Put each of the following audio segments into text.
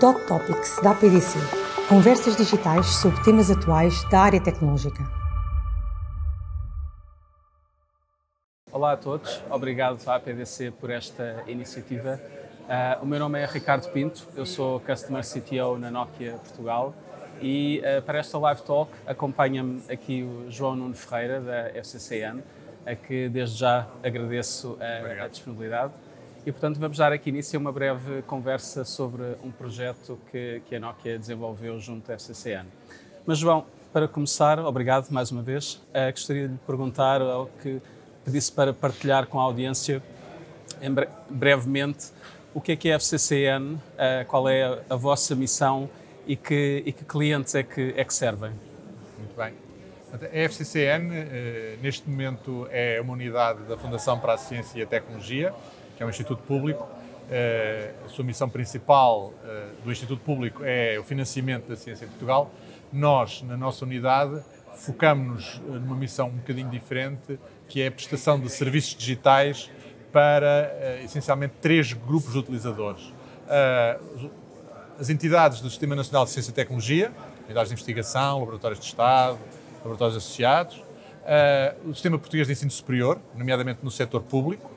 Dot Topics da APDC. Conversas digitais sobre temas atuais da área tecnológica. Olá a todos, obrigado à APDC por esta iniciativa. Uh, o meu nome é Ricardo Pinto, eu sou Customer CTO na Nokia Portugal e uh, para esta live talk acompanha-me aqui o João Nuno Ferreira da FCCN, a que desde já agradeço a, a disponibilidade. E, portanto, vamos dar aqui início a uma breve conversa sobre um projeto que, que a Nokia desenvolveu junto à FCCN. Mas, João, para começar, obrigado mais uma vez. Uh, gostaria de lhe perguntar, ao que pedisse para partilhar com a audiência, bre brevemente, o que é que é a FCCN, uh, qual é a, a, vossa missão e que, e que clientes é que, é que servem? Muito bem. A FCCN, uh, neste momento, é uma unidade da Fundação para a Ciência e a Tecnologia, que é um instituto público. Eh, a sua missão principal eh, do Instituto Público é o financiamento da ciência em Portugal. Nós, na nossa unidade, focamos-nos eh, numa missão um bocadinho diferente, que é a prestação de serviços digitais para, essencialmente, três grupos de utilizadores. As entidades do Sistema Nacional de Ciência e Tecnologia, unidades de investigação, laboratórios de Estado, laboratórios associados, o Sistema Português de Ensino Superior, nomeadamente no setor público,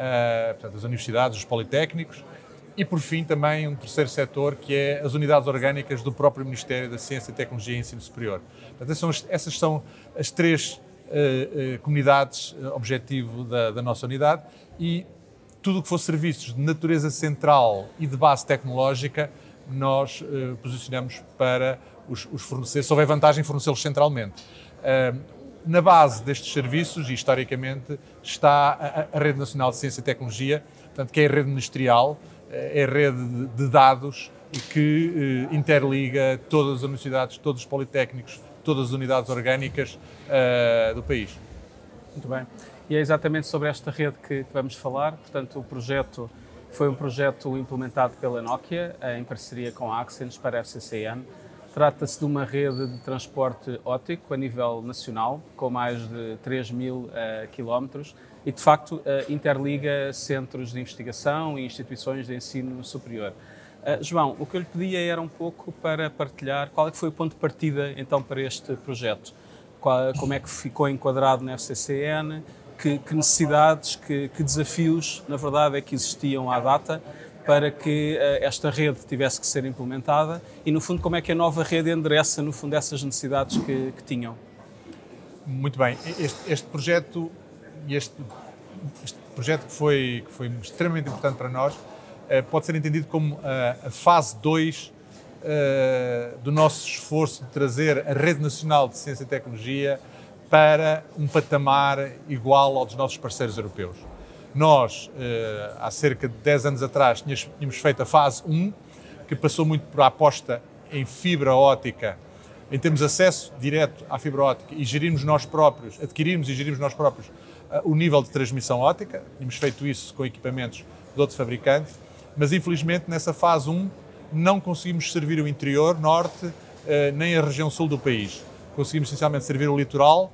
uh, portanto, as universidades, os politécnicos, e por fim também um terceiro setor que é as unidades orgânicas do próprio Ministério da Ciência, Tecnologia e Ensino Superior. Portanto, são as, essas são as três uh, uh, comunidades objetivo da, da, nossa unidade e tudo o que for serviços de natureza central e de base tecnológica nós posicionamos para os, os fornecer, se houver vantagem, fornecê-los centralmente na base destes serviços, e historicamente, está a, a, Rede Nacional de Ciência e Tecnologia, portanto, que é a rede ministerial, eh, é a rede de dados que eh, interliga todas as universidades, todos os politécnicos, todas as unidades orgânicas uh, do país. Muito bem. E é exatamente sobre esta rede que, que vamos falar. Portanto, o projeto foi um projeto implementado pela Nokia, em parceria com a Axens para a FCCN Trata-se de uma rede de transporte óptico a nível nacional, com mais de 3 mil uh, quilómetros, e de facto uh, interliga centros de investigação e instituições de ensino superior. Uh, João, o que eu lhe pedia era um pouco para partilhar qual é que foi o ponto de partida então para este projeto. Qual, como é que ficou enquadrado na FCCN, que, que necessidades, que, que, desafios, na verdade, é que existiam à data para que uh, esta rede tivesse que ser implementada e, no fundo, como é que a nova rede endereça, no fundo, essas necessidades que, que tinham? Muito bem. Este, este projeto, este, este, projeto que foi, que foi extremamente importante para nós, uh, pode ser entendido como uh, a fase 2 do nosso esforço de trazer a Rede Nacional de Ciência e Tecnologia para um patamar igual ao dos nossos parceiros europeus. Nós, eh, há cerca de 10 anos atrás, tínhamos feito a fase 1, que passou muito por a aposta em fibra óptica, em termos de acesso direto à fibra óptica e gerirmos nós próprios, adquirirmos e gerirmos nós próprios eh, o nível de transmissão óptica. Tínhamos feito isso com equipamentos de outros fabricantes, mas infelizmente nessa fase 1 não conseguimos servir o interior, norte, eh, nem a região sul do país. Conseguimos essencialmente servir o litoral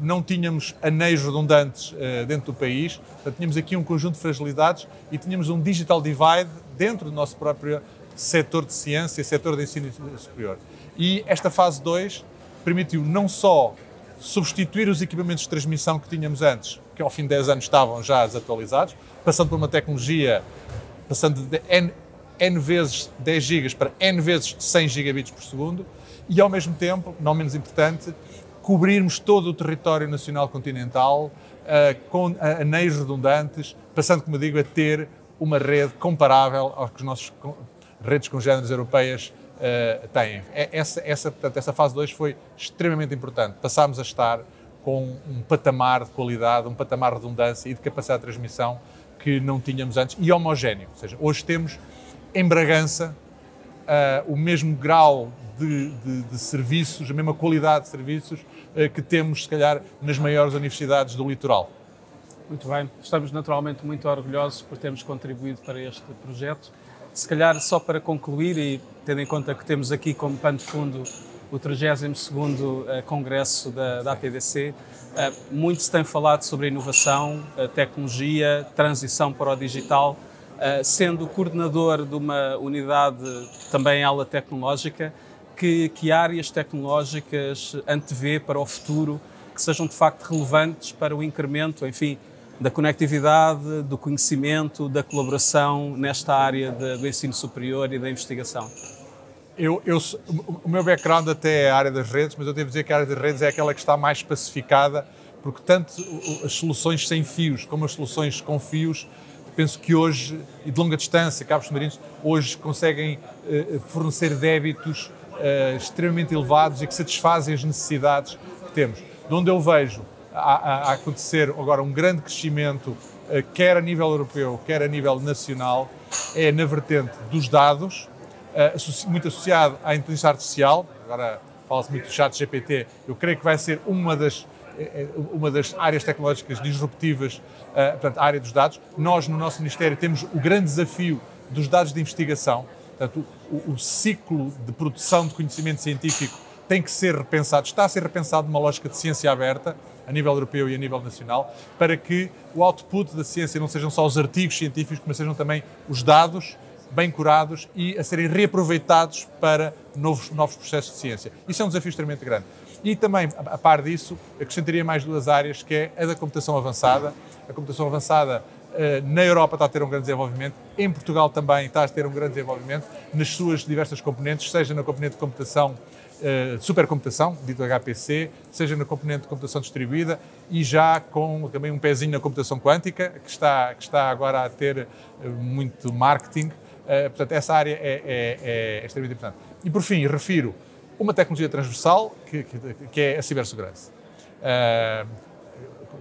não tínhamos anéis redundantes uh, dentro do país, portanto, tínhamos aqui um conjunto de fragilidades e tínhamos um digital divide dentro do nosso próprio setor de ciência, setor de ensino superior. E esta fase 2 permitiu não só substituir os equipamentos de transmissão que tínhamos antes, que ao fim de 10 anos estavam já desatualizados, passando por uma tecnologia, passando de N, N vezes 10 GB para N vezes 100 gigabits por segundo, e ao mesmo tempo, não menos importante, cobrirmos todo o território nacional continental uh, com anéis redundantes, passando, como digo, a ter uma rede comparável aos que as nossas redes congêneres europeias uh, têm. É, essa, essa, portanto, essa fase 2 foi extremamente importante. Passámos a estar com um patamar de qualidade, um patamar de redundância e de capacidade de transmissão que não tínhamos antes e homogéneo. Ou seja, hoje temos em Bragança uh, o mesmo grau de, de, de, serviços, a mesma qualidade de serviços uh, que temos, se calhar, nas maiores universidades do litoral. Muito bem, estamos naturalmente muito orgulhosos por termos contribuído para este projeto. Se calhar, só para concluir, e tendo em conta que temos aqui como pano de fundo o 32º eh, Congresso da, da APDC, muito se tem falado sobre inovação, tecnologia, transição para o digital, sendo coordenador de uma unidade também ala tecnológica, que, que áreas tecnológicas antevê para o futuro que sejam de facto relevantes para o incremento, enfim, da conectividade, do conhecimento, da colaboração nesta área de, do ensino superior e da investigação? Eu, eu, o meu background até é a área das redes, mas eu devo dizer que a área das redes é aquela que está mais especificada, porque tanto as soluções sem fios como as soluções com fios, penso que hoje, e de longa distância, cabos submarinos, hoje conseguem eh, fornecer débitos eh, extremamente elevados e que satisfazem as necessidades que temos. De onde eu vejo a, a acontecer agora um grande crescimento, eh, quer a nível europeu, quer a nível nacional, é na vertente dos dados, muito associado à inteligência artificial, agora fala-se muito do chat GPT, eu creio que vai ser uma das, uma das áreas tecnológicas disruptivas, eh, portanto, a área dos dados. Nós, no nosso Ministério, temos o grande desafio dos dados de investigação, portanto, o, o ciclo de produção de conhecimento científico tem que ser repensado, está a ser repensado numa lógica de ciência aberta, a nível europeu e a nível nacional, para que o output da ciência não sejam só os artigos científicos, mas sejam também os dados bem curados e a serem reaproveitados para novos, novos processos de ciência. Isso é um desafio extremamente grande. E também, a par disso, acrescentaria mais duas áreas, que é a da computação avançada. A computação avançada eh, na Europa está a ter um grande desenvolvimento, em Portugal também está a ter um grande desenvolvimento, nas suas diversas componentes, seja na componente de computação Uh, supercomputação, dito HPC, seja na componente de computação distribuída e já com também um pezinho na computação quântica, que está, que está agora a ter uh, muito marketing portanto, essa área é, é, é, extremamente importante. E, por fim, refiro uma tecnologia transversal, que, que, que é a cibersegurança. Uh,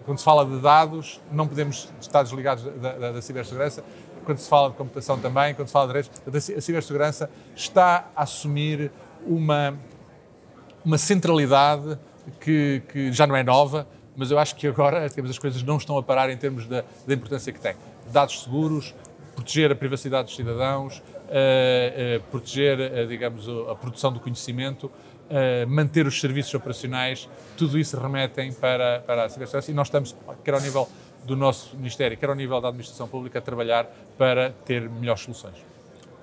quando se fala de dados, não podemos estar desligados da, da, da, cibersegurança. Quando se fala de computação também, quando se fala de redes, a cibersegurança está a assumir uma, uma centralidade que, que já não é nova, mas eu acho que agora digamos, as coisas não estão a parar em termos da, da importância que tem. Dados seguros, proteger a privacidade dos cidadãos, uh, uh, proteger, uh, digamos, a produção do conhecimento, manter os serviços operacionais, tudo isso remetem para, para a cibersegurança e nós estamos, quer ao nível do nosso Ministério, quer ao nível da Administração Pública, a trabalhar para ter melhores soluções.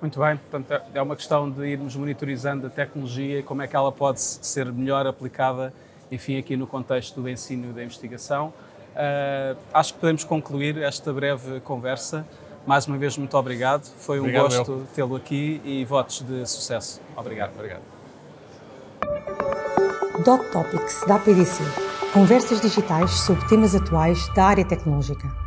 Muito bem, portanto é uma questão de irmos monitorizando a tecnologia e como é que ela pode ser melhor aplicada, enfim, aqui no contexto do ensino e da investigação. Uh, acho que podemos concluir esta breve conversa. Mais uma vez, muito obrigado. Foi um obrigado, gosto tê-lo aqui e votos de sucesso. Obrigado. Obrigado. Dot Topics da PDC. Conversas digitais sobre temas atuais da área tecnológica.